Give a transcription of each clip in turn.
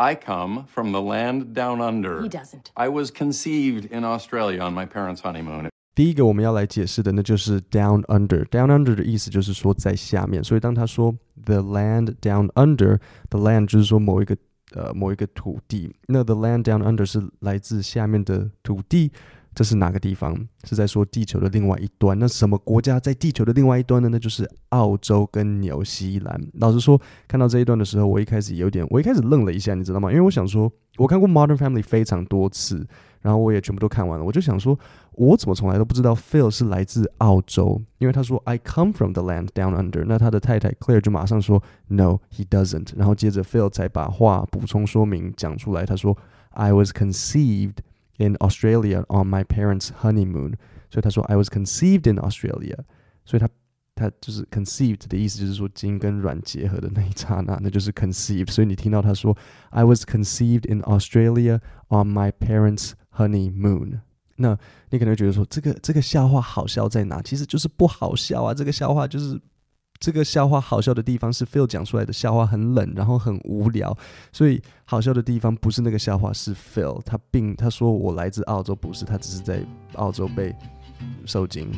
I come from the land down under. He doesn't. I was conceived in Australia on my parents' honeymoon. 第一个我们要来解释的，那就是 down under。down under 的意思就是说在下面，所以当他说 the land down under，the land 就是说某一个呃某一个土地，那 the land down under 是来自下面的土地。 这是哪个地方？是在说地球的另外一端。那什么国家在地球的另外一端呢？那就是澳洲跟纽西兰。老实说，看到这一段的时候，我一开始有点，我一开始愣了一下，你知道吗？因为我想说，我看过《Modern Family》非常多次，然后我也全部都看完了。我就想说，我怎么从来都不知道 Phil 是来自澳洲？因为他说 "I come from the land down under"，那他的太太 Claire 就马上说 "No, he doesn't"，然后接着 Phil 才把话补充说明讲出来，他说 "I was conceived"。In Australia on my parents' honeymoon，所以他说 I was conceived in Australia，所以他他就是 conceived 的意思，就是说精跟卵结合的那一刹那，那就是 conceived。所以你听到他说 I was conceived in Australia on my parents' honeymoon，那你可能会觉得说这个这个笑话好笑在哪？其实就是不好笑啊，这个笑话就是。 这个笑话好笑的地方是 Phil 讲出来的笑话很冷，然后很无聊，所以好笑的地方不是那个笑话，是 Phil 他并他说我来自澳洲，不是他只是在澳洲被受惊。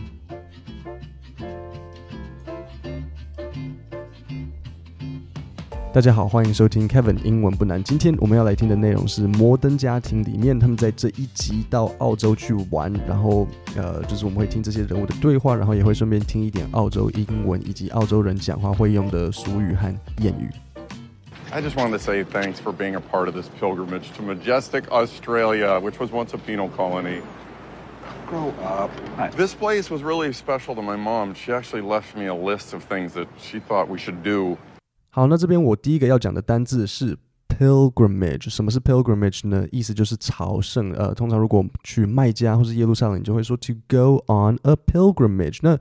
大家好，欢迎收听 Kevin 英文不难。今天我们要来听的内容是《摩登家庭》里面，他们在这一集到澳洲去玩，然后呃，就是我们会听这些人物的对话，然后也会顺便听一点澳洲英文以及澳洲人讲话会用的俗语和谚语。I just wanted to say thanks for being a part of this pilgrimage to majestic Australia, which was once a penal colony. Grow up. This place was really special to my mom. She actually left me a list of things that she thought we should do. 好，那这边我第一个要讲的单字是 pilgrimage。什么是 pilgrimage 呢？意思就是朝圣。呃，通常如果去麦加或是耶路撒冷，你就会说 to go on a pilgrimage。那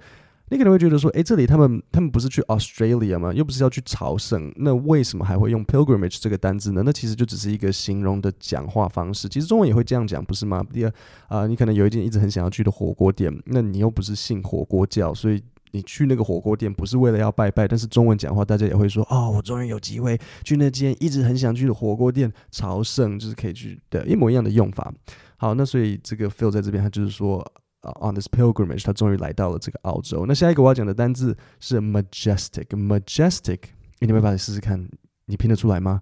你可能会觉得说，诶，这里他们他们不是去 Australia 吗？又不是要去朝圣，那为什么还会用 pilgrimage 这个单字呢？那其实就只是一个形容的讲话方式。其实中文也会这样讲，不是吗？第二，啊，你可能有一间一直很想要去的火锅店，那你又不是信火锅教，所以。你去那个火锅店不是为了要拜拜，但是中文讲话大家也会说哦，我终于有机会去那间一直很想去的火锅店朝圣，就是可以去的一模一样的用法。好，那所以这个 Phil 在这边他就是说、uh,，on this pilgrimage，他终于来到了这个澳洲。那下一个我要讲的单字是 majestic，majestic，你们要不要来试试看？你拼得出来吗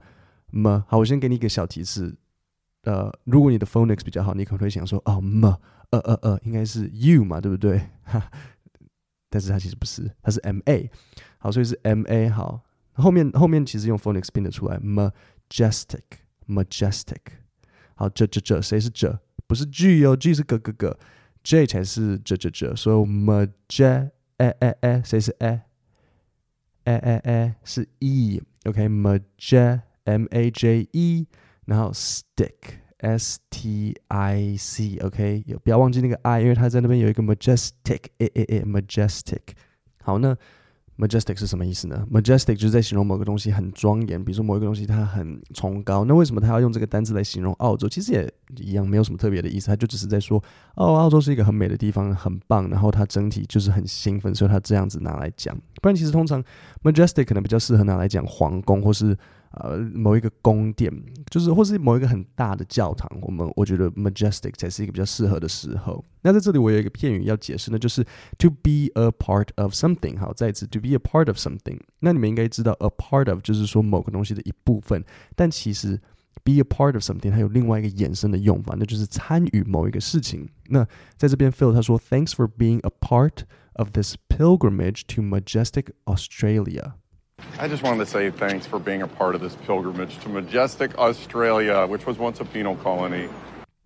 ？m，好，我先给你一个小提示，呃，如果你的 phonics 比较好，你可能会想说哦，m，呃呃呃，应该是 you 嘛，对不对？哈。但是它其实不是，它是 M A，好，所以是 M A 好，后面后面其实用 phonics 拼得出来，majestic，majestic，好，这这这谁是这？不是 G 哦，G 是咯咯咯，J 才是这这这，所以 maj，哎哎哎，谁是哎？哎哎哎是 E，OK，maj，M A J E，然后 stick。S T I C，OK，有不要忘记那个 I，因为它在那边有一个 majestic，诶诶诶，majestic。好，那 majestic 是什么意思呢？majestic 就是在形容某个东西很庄严，比如说某一个东西它很崇高。那为什么他要用这个单字来形容澳洲？其实也一样，没有什么特别的意思，他就只是在说，哦，澳洲是一个很美的地方，很棒，然后它整体就是很兴奋，所以他这样子拿来讲。不然其实通常 majestic 可能比较适合拿来讲皇宫或是。呃，某一个宫殿，就是或是某一个很大的教堂，我们我觉得 majestic 才是一个比较适合的时候。那在这里我有一个片语要解释呢，就是 to be a part of something。好，再一次 to be a part of something。那你们应该知道 a part of 就是说某个东西的一部分，但其实 be a part of something 它有另外一个衍生的用法，那就是参与某一个事情。那在这边 Phil 他说，Thanks for being a part of this pilgrimage to majestic Australia。I just wanted to say thanks for being a part of this pilgrimage to majestic Australia, which was once a penal colony.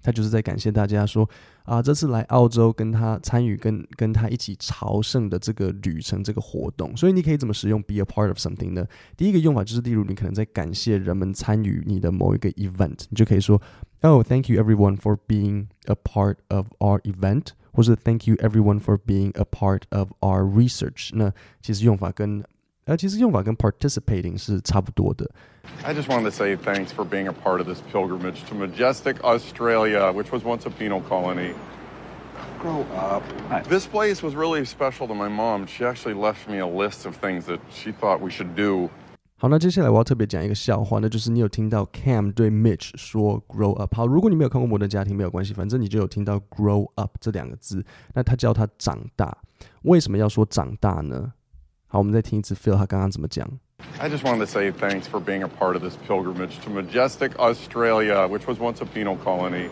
他就是在感谢大家说啊，这次来澳洲跟他参与跟跟他一起朝圣的这个旅程这个活动，所以你可以怎么使用 be a part of something 呢？第一个用法就是，例如你可能在感谢人们参与你的某一个 event，你就可以说，Oh, thank you everyone for being a part of our event，或是 Thank you everyone for being a part of our research。那其实用法跟 呃，其实用法跟 participating 是差不多的。I just wanted to say thanks for being a part of this pilgrimage to majestic Australia, which was once a penal colony. Grow up. This place was really special to my mom. She actually left me a list of things that she thought we should do. 好，那接下来我要特别讲一个笑话，那就是你有听到 Cam 对 Mitch 说 “grow up”。好，如果你没有看过《摩登家庭》，没有关系，反正你就有听到 “grow up” 这两个字。那他叫他长大，为什么要说长大呢？好，我们再听一次 Phil 他刚刚怎么讲。I just wanted to say thanks for being a part of this pilgrimage to majestic Australia, which was once a penal colony.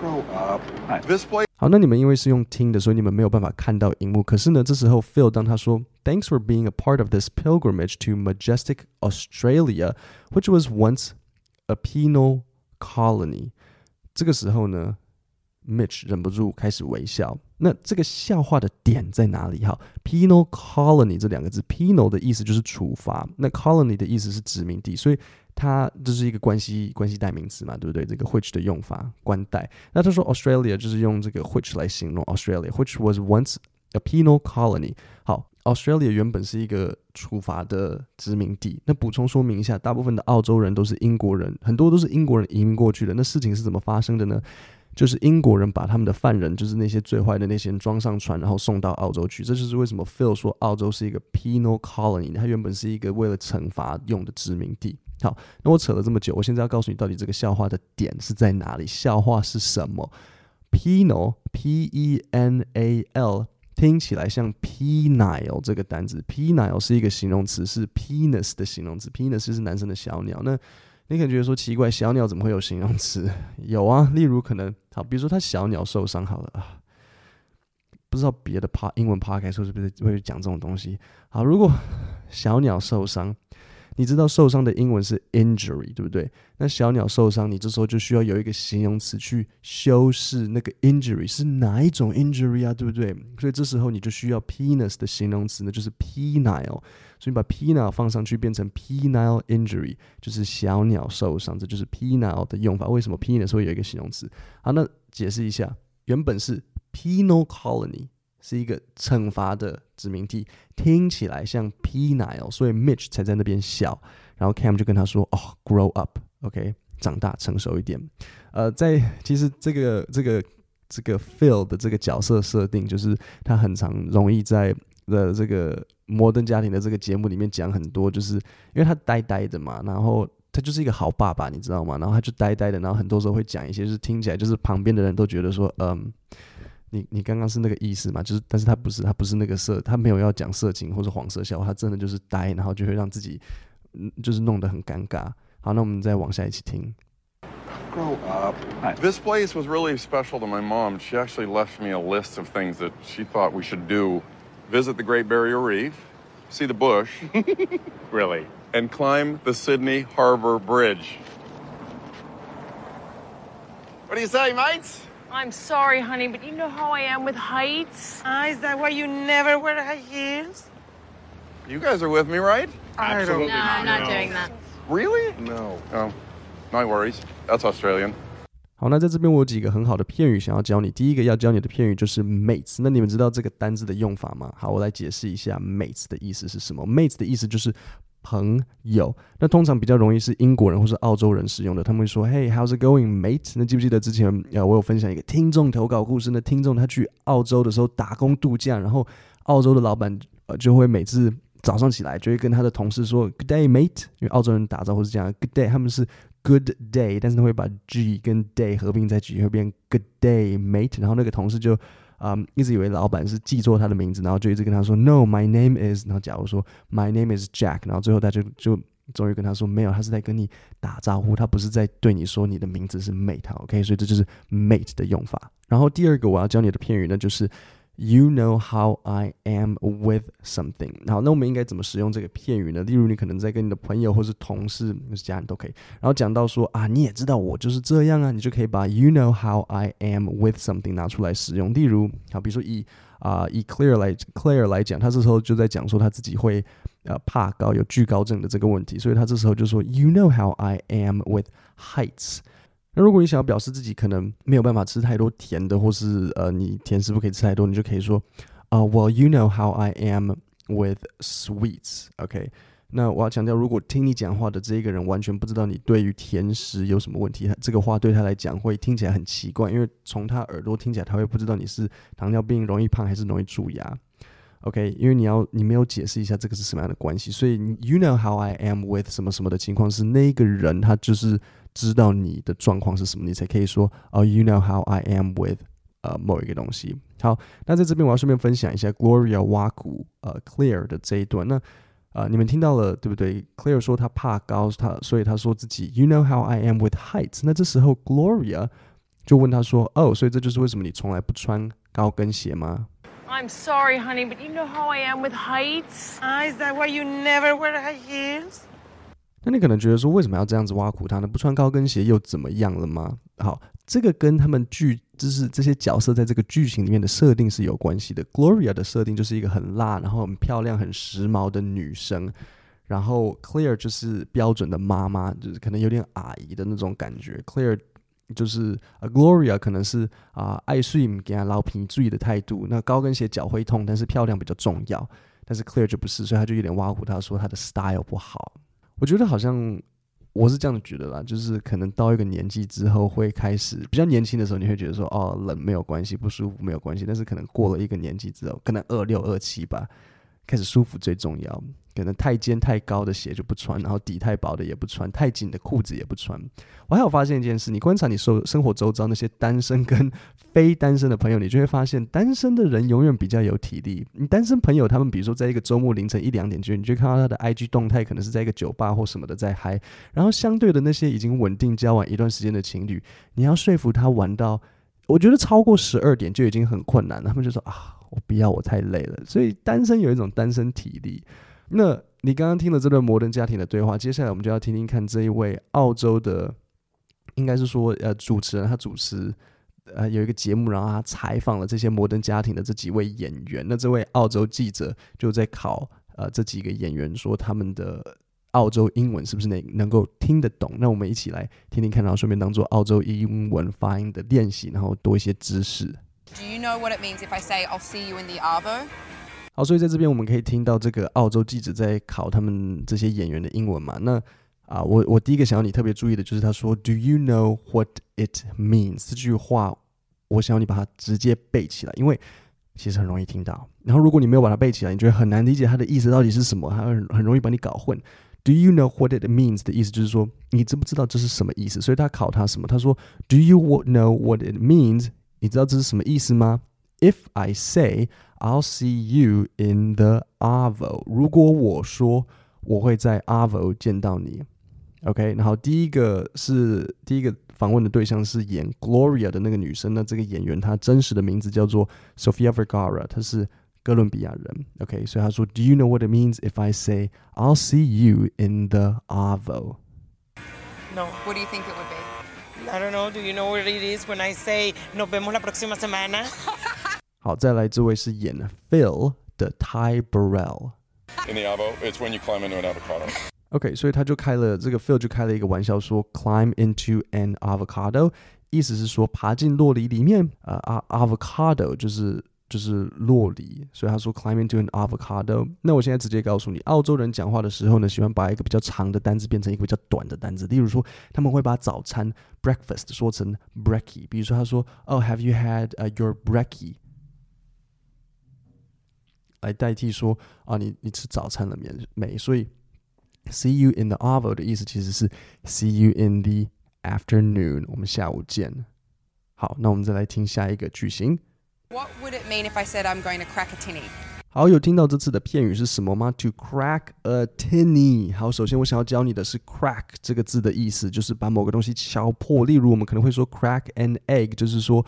Grow up. This place 好，那你们因为是用听的，所以你们没有办法看到荧幕。可是呢，这时候 Phil 当他说 Thanks for being a part of this pilgrimage to majestic Australia, which was once a penal colony。这个时候呢 ，Mitch 忍不住开始微笑。那这个笑话的点在哪里？哈，penal colony 这两个字，penal 的意思就是处罚，那 colony 的意思是殖民地，所以它就是一个关系关系代名词嘛，对不对？这个 which 的用法，关代。那他说 Australia 就是用这个 which 来形容 Australia，which was once a penal colony。好，Australia 原本是一个处罚的殖民地。那补充说明一下，大部分的澳洲人都是英国人，很多都是英国人移民过去的。那事情是怎么发生的呢？就是英国人把他们的犯人，就是那些最坏的那些人装上船，然后送到澳洲去。这就是为什么 Phil 说澳洲是一个 penal colony，它原本是一个为了惩罚用的殖民地。好，那我扯了这么久，我现在要告诉你到底这个笑话的点是在哪里？笑话是什么？penal，p-e-n-a-l，听起来像 penile 这个单字。penile 是一个形容词，是 penis 的形容词。penis 是男生的小鸟。那你可能觉得说奇怪，小鸟怎么会有形容词？有啊，例如可能好，比如说他小鸟受伤好了啊，不知道别的趴英文趴开说是不是会讲这种东西？好，如果小鸟受伤。你知道受伤的英文是 injury，对不对？那小鸟受伤，你这时候就需要有一个形容词去修饰那个 injury 是哪一种 injury 啊，对不对？所以这时候你就需要 penis 的形容词呢，就是 penile。所以你把 penile 放上去变成 penile injury，就是小鸟受伤，这就是 penile 的用法。为什么 penis 会有一个形容词？好，那解释一下，原本是 penal colony。是一个惩罚的殖民地，听起来像 p e n i l 所以 Mitch 才在那边笑。然后 Cam 就跟他说：“哦，grow up，OK，长大成熟一点。”呃，在其实这个这个这个 Phil 的这个角色设定，就是他很常容易在的这个摩登家庭的这个节目里面讲很多，就是因为他呆呆的嘛，然后他就是一个好爸爸，你知道吗？然后他就呆呆的，然后很多时候会讲一些，就是听起来就是旁边的人都觉得说，嗯。你你刚刚是那个意思嘛？就是，但是他不是，他不是那个色，他没有要讲色情或者黄色笑话，他真的就是呆，然后就会让自己，嗯，就是弄得很尴尬。好，那我们再往下一起听。Grow up. This place was really special to my mom. She actually left me a list of things that she thought we should do. Visit the Great Barrier Reef, see the bush, Really? and climb the Sydney Harbor Bridge. What do you say, mates? I'm sorry, honey, but you know how I am with heights. Ah, is that why you never wear high heels? You guys are with me, right? I don't Absolutely No, I'm not No. doing that. Really? No. Oh, no worries. That's Australian. 好，那在这边我有几个很好的片语想要教你。第一个要教你的片语就是 mates。那你们知道这个单字的用法吗？好，我来解释一下 mates 的意思是什么。mates 的意思就是 朋友。那通常比较容易是英国人或是澳洲人使用的，他们会说：“Hey, how's it going, mate？” 那记不记得之前呃，我有分享一个听众投稿故事？那听众他去澳洲的时候打工度假，然后澳洲的老板呃就会每次早上起来就会跟他的同事说 “Good day, mate”，因为澳洲人打招呼是这样 “Good day”，他们是 Good day，但是他会把 G 跟 day 合并在一起，会变 Good day, mate。然后那个同事就啊、一直以为老板是记错他的名字，然后就一直跟他说 “No, my name is”。然后假如说 “My name is Jack”，然后最后他就就终于跟他说没有，他是在跟你打招呼，他不是在对你说你的名字是 mate，OK？、所以这就是 mate 的用法。然后第二个我要教你的片语呢，就是 You know how I am with something。好，那我们应该怎么使用这个片语呢？例如，你可能在跟你的朋友或是同事、是家人都可以，然后讲到说啊，你也知道我就是这样啊，你就可以把 You know how I am with something 拿出来使用。例如，好，比如说以啊、以 Claire 来 Claire 来讲，他这时候就在讲说他自己会呃怕高，有惧高症的这个问题，所以他这时候就说 You know how I am with heights。那如果你想要表示自己可能没有办法吃太多甜的，或是呃你甜食不可以吃太多，你就可以说啊、，Well, you know how I am with sweets，OK？、那我要强调，如果听你讲话的这一个人完全不知道你对于甜食有什么问题，他这个话对他来讲会听起来很奇怪，因为从他耳朵听起来他会不知道你是糖尿病容易胖还是容易蛀牙。OK，因为你要你没有解释一下这个是什么样的关系，所以 You know how I am with 什么什么的情况是那个人他就是知道你的状况是什么，你才可以说哦、oh,，You know how I am with 呃某一个东西。好，那在这边我要顺便分享一下 Gloria 挖苦呃 Claire 的这一段。那啊、呃，你们听到了对不对？Claire 说他怕高，他所以他说自己 You know how I am with heights。那这时候 Gloria 就问他说哦，oh, 所以这就是为什么你从来不穿高跟鞋吗？I'm sorry, honey, but you know how I am with heights. Ah, is that why you never wear high heels? 那你可能觉得说，为什么要这样子挖苦他呢？不穿高跟鞋又怎么样了吗？好，这个跟他们剧就是这些角色在这个剧情里面的设定是有关系的。Gloria 的设定就是一个很辣，然后很漂亮、很时髦的女生，然后 Clear 就是标准的妈妈，就是可能有点阿姨的那种感觉。Clear 就是，Gloria 可能是啊、呃，爱睡给她老皮注意的态度。那高跟鞋脚会痛，但是漂亮比较重要。但是 Clear 就不是，所以他就有点挖苦他说他的 style 不好。我觉得好像我是这样觉得啦，就是可能到一个年纪之后会开始比较年轻的时候，你会觉得说哦，冷没有关系，不舒服没有关系。但是可能过了一个年纪之后，可能二六二七吧，开始舒服最重要。可能太尖太高的鞋就不穿，然后底太薄的也不穿，太紧的裤子也不穿。我还有发现一件事，你观察你生生活周遭那些单身跟非单身的朋友，你就会发现单身的人永远比较有体力。你单身朋友他们比如说在一个周末凌晨一两点就你就看到他的 IG 动态，可能是在一个酒吧或什么的在嗨。然后相对的那些已经稳定交往一段时间的情侣，你要说服他玩到，我觉得超过十二点就已经很困难了。他们就说啊，我不要，我太累了。所以单身有一种单身体力。那你刚刚听了这段摩登家庭的对话，接下来我们就要听听看这一位澳洲的，应该是说呃主持人，他主持呃有一个节目，然后他采访了这些摩登家庭的这几位演员。那这位澳洲记者就在考呃这几个演员，说他们的澳洲英文是不是能能够听得懂？那我们一起来听听看，然后顺便当做澳洲英文发音的练习，然后多一些知识。Do you know what it means if I say I'll see you in the Arvo? 好，所以在这边我们可以听到这个澳洲记者在考他们这些演员的英文嘛？那啊，我我第一个想要你特别注意的就是他说 “Do you know what it means？” 这句话，我想要你把它直接背起来，因为其实很容易听到。然后如果你没有把它背起来，你觉得很难理解它的意思到底是什么，它很很容易把你搞混。“Do you know what it means？” 的意思就是说你知不知道这是什么意思？所以他考他什么？他说 “Do you know what it means？” 你知道这是什么意思吗 ？If I say I'll see you in the Arvo。如果我说我会在 Arvo 见到你，OK。然后第一个是第一个访问的对象是演 Gloria 的那个女生，那这个演员她真实的名字叫做 Sofia Vergara，她是哥伦比亚人，OK。所以她说，Do you know what it means if I say I'll see you in the Arvo? No. What do you think it would be? I don't know. Do you know what it is when I say nos vemos la próxima semana? 好，再来这位是演 Phil 的 Ty Burrell。In the Avo, it's when you climb into an avocado. OK，所以他就开了这个 Phil 就开了一个玩笑说，climb into an avocado，意思是说爬进酪梨里面。呃，啊，avocado 就是就是酪梨，所以他说 climb into an avocado。那我现在直接告诉你，澳洲人讲话的时候呢，喜欢把一个比较长的单字变成一个比较短的单字。例如说，他们会把早餐 breakfast 说成 brekkie。比如说，他说，Oh, have you had、uh, your brekkie？ 来代替说啊，你你吃早餐了没？没，所以 see you in the Arvo 的意思其实是 see you in the afternoon，我们下午见。好，那我们再来听下一个句型。What would it mean if I said I'm going to crack a tinny？好，有听到这次的片语是什么吗？To crack a tinny。好，首先我想要教你的是 crack 这个字的意思，就是把某个东西敲破。例如，我们可能会说 crack an egg，就是说。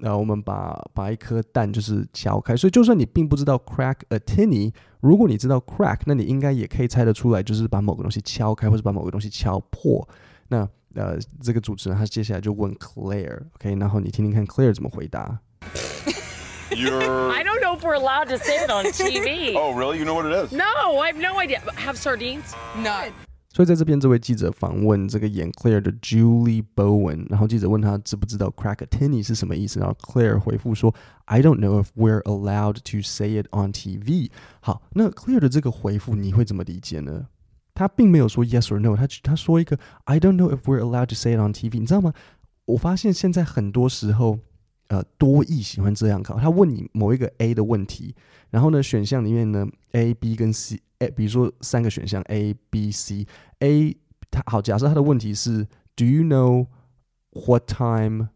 那、呃、我们把把一颗蛋就是敲开，所以就算你并不知道 crack a tinny，如果你知道 crack，那你应该也可以猜得出来，就是把某个东西敲开或者把某个东西敲破。那呃，这个主持人他接下来就问 Claire，OK，、okay? 然后你听听看 Claire 怎么回答。You're... I don't know if we're allowed to say it on TV. oh, really? You know what it is? No, I have no idea. Have sardines? No. 所以在这边，这位记者访问这个演 Claire 的 Julie Bowen，然后记者问他知不知道 crack a tinny 是什么意思，然后 Claire 回复说 I don't know if we're allowed to say it on TV。好，那 Claire 的这个回复你会怎么理解呢？他并没有说 yes or no，他他说一个 I don't know if we're allowed to say it on TV。你知道吗？我发现现在很多时候呃多益喜欢这样考。他问你某一个 A 的问题，然后呢选项里面呢 A、B 跟 C，诶，比如说三个选项 A、B、C，A 他好，假设他的问题是 Do you know what time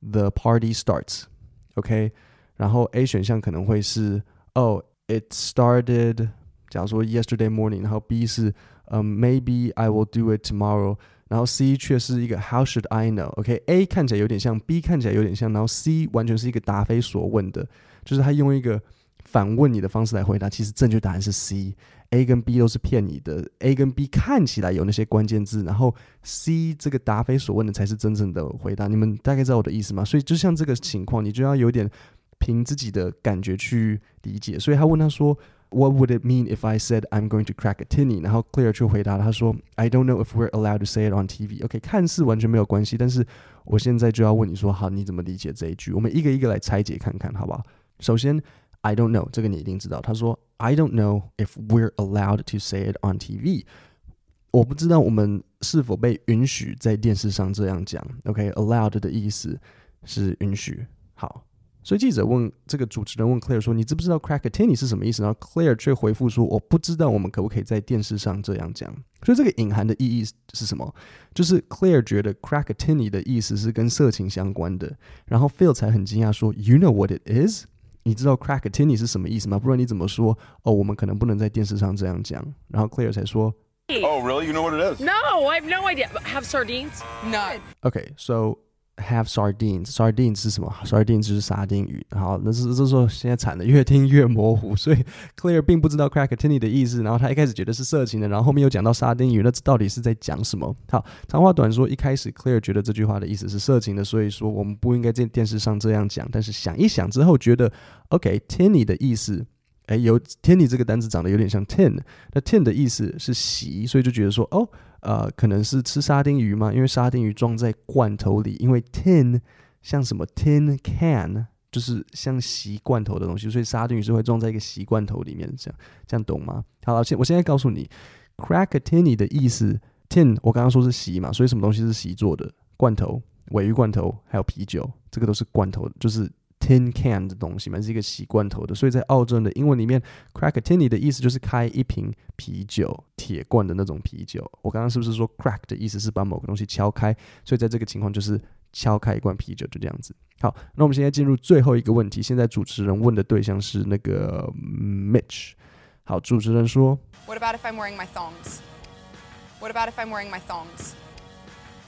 the party starts？OK，、okay? 然后 A 选项可能会是 Oh it started，假如说 yesterday morning，然后 B 是嗯、um, Maybe I will do it tomorrow。 然后 C 却是一个 How should I know？OK，A、看起来有点像，B 看起来有点像，然后 C 完全是一个答非所问的，就是他用一个反问你的方式来回答。其实正确答案是 C，A 跟 B 都是骗你的。A 跟 B 看起来有那些关键字，然后 C 这个答非所问的才是真正的回答。你们大概知道我的意思吗？所以就像这个情况，你就要有点凭自己的感觉去理解。所以他问他说。What would it mean if I said I'm going to crack a tinny？然后 Claire 就回答他说：“I don't know if we're allowed to say it on TV。” OK，看似完全没有关系，但是我现在就要问你说：好，你怎么理解这一句？我们一个一个来拆解看看，好不好？首先，I don't know，这个你一定知道。他说：“I don't know if we're allowed to say it on TV。”我不知道我们是否被允许在电视上这样讲。OK，allowed 的意思是允许。好。 所以记者问这个主持人问 Claire 说：“你知不知道 crack a tinny 是什么意思？”然后 Claire 却回复说：“我不知道，我们可不可以在电视上这样讲？”所以这个隐含的意义是什么？就是 Claire 觉得 crack a tinny 的意思是跟色情相关的。然后 Phil 才很惊讶说：“You know what it is？你知道 crack a tinny 是什么意思吗？不然你怎么说？哦，我们可能不能在电视上这样讲。”然后 Claire 才说：“Oh, really? You know what it is? No, I have no idea. Have sardines? No. Okay, so.” Have sardines. Sardines 是什么？Sardines 就是沙丁鱼。好，那是这时候现在惨的，越听越模糊。所以 Claire 并不知道 crack a tinny 的意思。然后他一开始觉得是色情的，然后后面又讲到沙丁鱼，那这到底是在讲什么？好，长话短说，一开始 Claire 觉得这句话的意思是色情的，所以说我们不应该在电视上这样讲。但是想一想之后，觉得 OK，tinny 的意思。哎，有 tinny 这个单词长得有点像 tin，那 tin 的意思是席，所以就觉得说，哦，呃，可能是吃沙丁鱼吗？因为沙丁鱼装在罐头里，因为 tin 像什么 tin can，就是像锡罐头的东西，所以沙丁鱼是会装在一个锡罐头里面，这样这样懂吗？好了，现我现在告诉你，crack a tinny 的意思，tin 我刚刚说是锡嘛，所以什么东西是锡做的？罐头、尾鱼罐头还有啤酒，这个都是罐头，就是。Tin can 的东西嘛，是一个洗罐头的，所以在澳洲人的英文里面，crack a tinny 的意思就是开一瓶啤酒，铁罐的那种啤酒。我刚刚是不是说 crack 的意思是把某个东西敲开？所以在这个情况就是敲开一罐啤酒，就这样子。好，那我们现在进入最后一个问题。现在主持人问的对象是那个 Mitch。好，主持人说：What about if I'm wearing my thongs? What about if I'm wearing my thongs?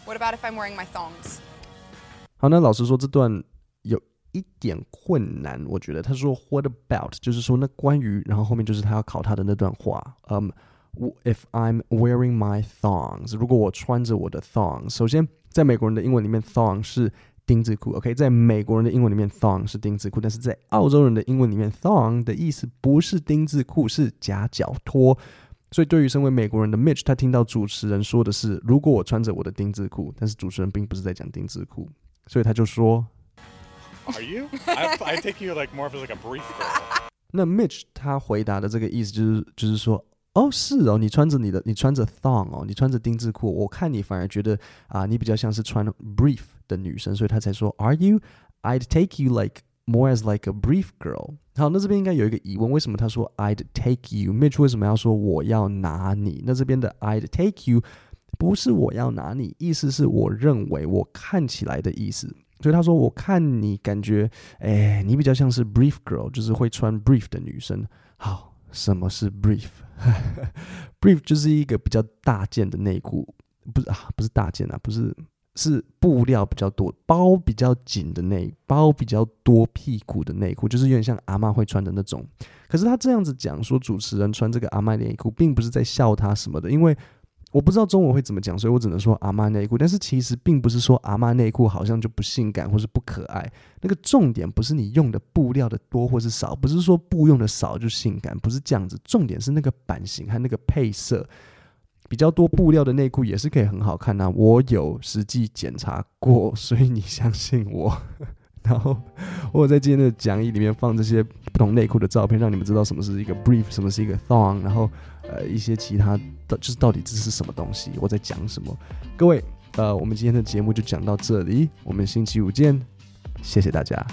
What about if I'm wearing my thongs? 好，那老实说这段有。一点困难，我觉得他说 "What about"，就是说那关于，然后后面就是他要考他的那段话。嗯、um,，If I'm wearing my thongs，如果我穿着我的 thongs，首先在美国人的英文里面，thong 是丁字裤，OK，在美国人的英文里面，thong 是丁字裤，但是在澳洲人的英文里面，thong 的意思不是丁字裤，是夹脚拖。所以对于身为美国人的 Mitch，他听到主持人说的是如果我穿着我的丁字裤，但是主持人并不是在讲丁字裤，所以他就说。Are you? I, I take you like more of like a brief girl. 那 Mitch 他回答的这个意思就是，就是说，哦，是哦，你穿着你的，你穿着 thong 哦，你穿着丁字裤，我看你反而觉得啊，你比较像是穿 brief 的女生，所以他才说，Are you? I'd take you like more as like a brief girl. 好，那这边应该有一个疑问，为什么他说 I'd take you？Mitch 为什么要说我要拿你？那这边的 I'd take you 不是我要拿你，意思是我认为，我看起来的意思。所以他说：“我看你感觉，哎，你比较像是 brief girl，就是会穿 brief 的女生。好，什么是 brief？brief 就是一个比较大件的内裤，不是啊，不是大件啊，不是，是布料比较多、包比较紧的内，包比较多屁股的内裤，就是有点像阿嬷会穿的那种。可是他这样子讲说，主持人穿这个阿嬷内裤，并不是在笑他什么的，因为。”我不知道中文会怎么讲，所以我只能说阿妈内裤。但是其实并不是说阿妈内裤好像就不性感或是不可爱。那个重点不是你用的布料的多或是少，不是说布用的少就性感，不是这样子。重点是那个版型和那个配色，比较多布料的内裤也是可以很好看呐、我有实际检查过，所以你相信我。然后我在今天的讲义里面放这些不同内裤的照片，让你们知道什么是一个 brief，什么是一个 thong，然后呃一些其他的，就是到底这是什么东西，我在讲什么。各位，呃，我们今天的节目就讲到这里，我们星期五见，谢谢大家。